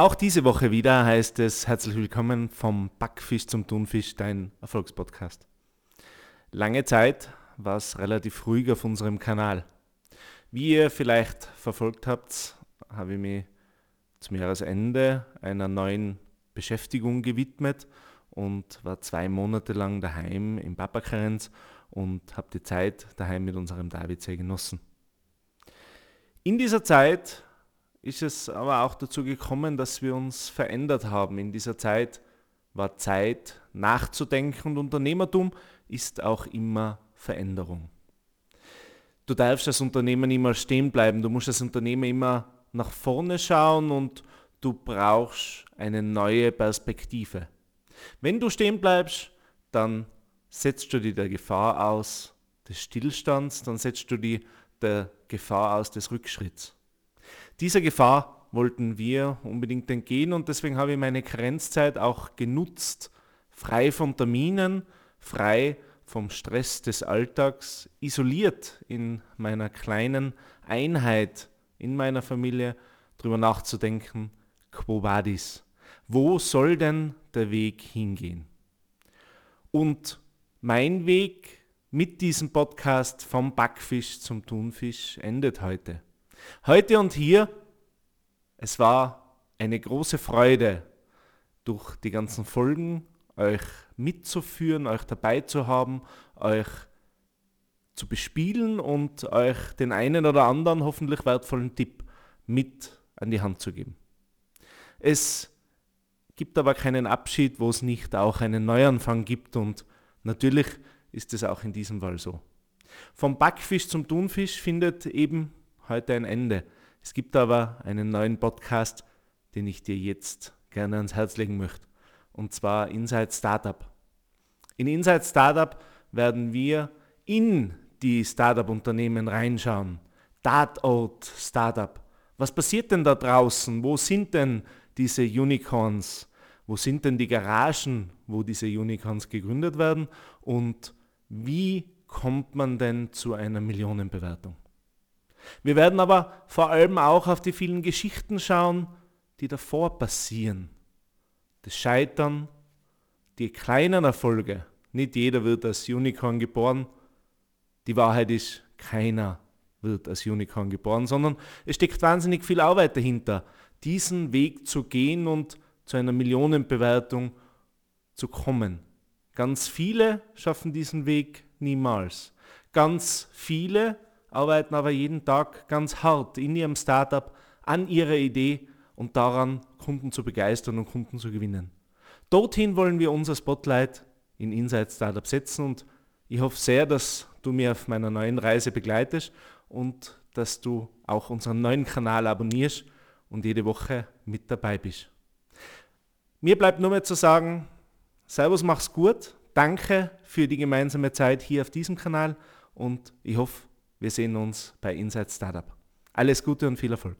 Auch diese Woche wieder heißt es herzlich willkommen vom Backfisch zum Thunfisch, dein Erfolgspodcast. Lange Zeit war es relativ ruhig auf unserem Kanal. Wie ihr vielleicht verfolgt habt, habe ich mich zum Jahresende einer neuen Beschäftigung gewidmet und war zwei Monate lang daheim im Papakarenz und habe die Zeit daheim mit unserem David sehr genossen. In dieser Zeit ist es aber auch dazu gekommen, dass wir uns verändert haben. In dieser Zeit war Zeit nachzudenken und Unternehmertum ist auch immer Veränderung. Du darfst als Unternehmer immer stehen bleiben, du musst als Unternehmer immer nach vorne schauen und du brauchst eine neue Perspektive. Wenn du stehen bleibst, dann setzt du dir der Gefahr aus des Stillstands, dann setzt du dir der Gefahr aus des Rückschritts. Dieser Gefahr wollten wir unbedingt entgehen und deswegen habe ich meine Karenzzeit auch genutzt, frei von Terminen, frei vom Stress des Alltags, isoliert in meiner kleinen Einheit, in meiner Familie, darüber nachzudenken, quo vadis? Wo soll denn der Weg hingehen? Und mein Weg mit diesem Podcast vom Backfisch zum Thunfisch endet heute. Heute und hier, es war eine große Freude, durch die ganzen Folgen euch mitzuführen, euch dabei zu haben, euch zu bespielen und euch den einen oder anderen hoffentlich wertvollen Tipp mit an die Hand zu geben. Es gibt aber keinen Abschied, wo es nicht auch einen Neuanfang gibt und natürlich ist es auch in diesem Fall so. Vom Backfisch zum Thunfisch findet eben heute ein Ende. Es gibt aber einen neuen Podcast, den ich dir jetzt gerne ans Herz legen möchte. Und zwar Inside Startup. In Inside Startup werden wir in die Startup-Unternehmen reinschauen. Tatort Startup. Was passiert denn da draußen? Wo sind denn diese Unicorns? Wo sind denn die Garagen, wo diese Unicorns gegründet werden? Und wie kommt man denn zu einer Millionenbewertung? Wir werden aber vor allem auch auf die vielen Geschichten schauen, die davor passieren. Das Scheitern, die kleinen Erfolge. Nicht jeder wird als Unicorn geboren. Die Wahrheit ist, keiner wird als Unicorn geboren, sondern es steckt wahnsinnig viel Arbeit dahinter, diesen Weg zu gehen und zu einer Millionenbewertung zu kommen. Ganz viele schaffen diesen Weg niemals. Ganz viele arbeiten aber jeden Tag ganz hart in ihrem Startup an ihrer Idee und daran, Kunden zu begeistern und Kunden zu gewinnen. Dorthin wollen wir unser Spotlight in Inside Startup setzen und ich hoffe sehr, dass du mir auf meiner neuen Reise begleitest und dass du auch unseren neuen Kanal abonnierst und jede Woche mit dabei bist. Mir bleibt nur mehr zu sagen, Servus, mach's gut. Danke für die gemeinsame Zeit hier auf diesem Kanal und ich hoffe, wir sehen uns bei Inside Startup. Alles Gute und viel Erfolg.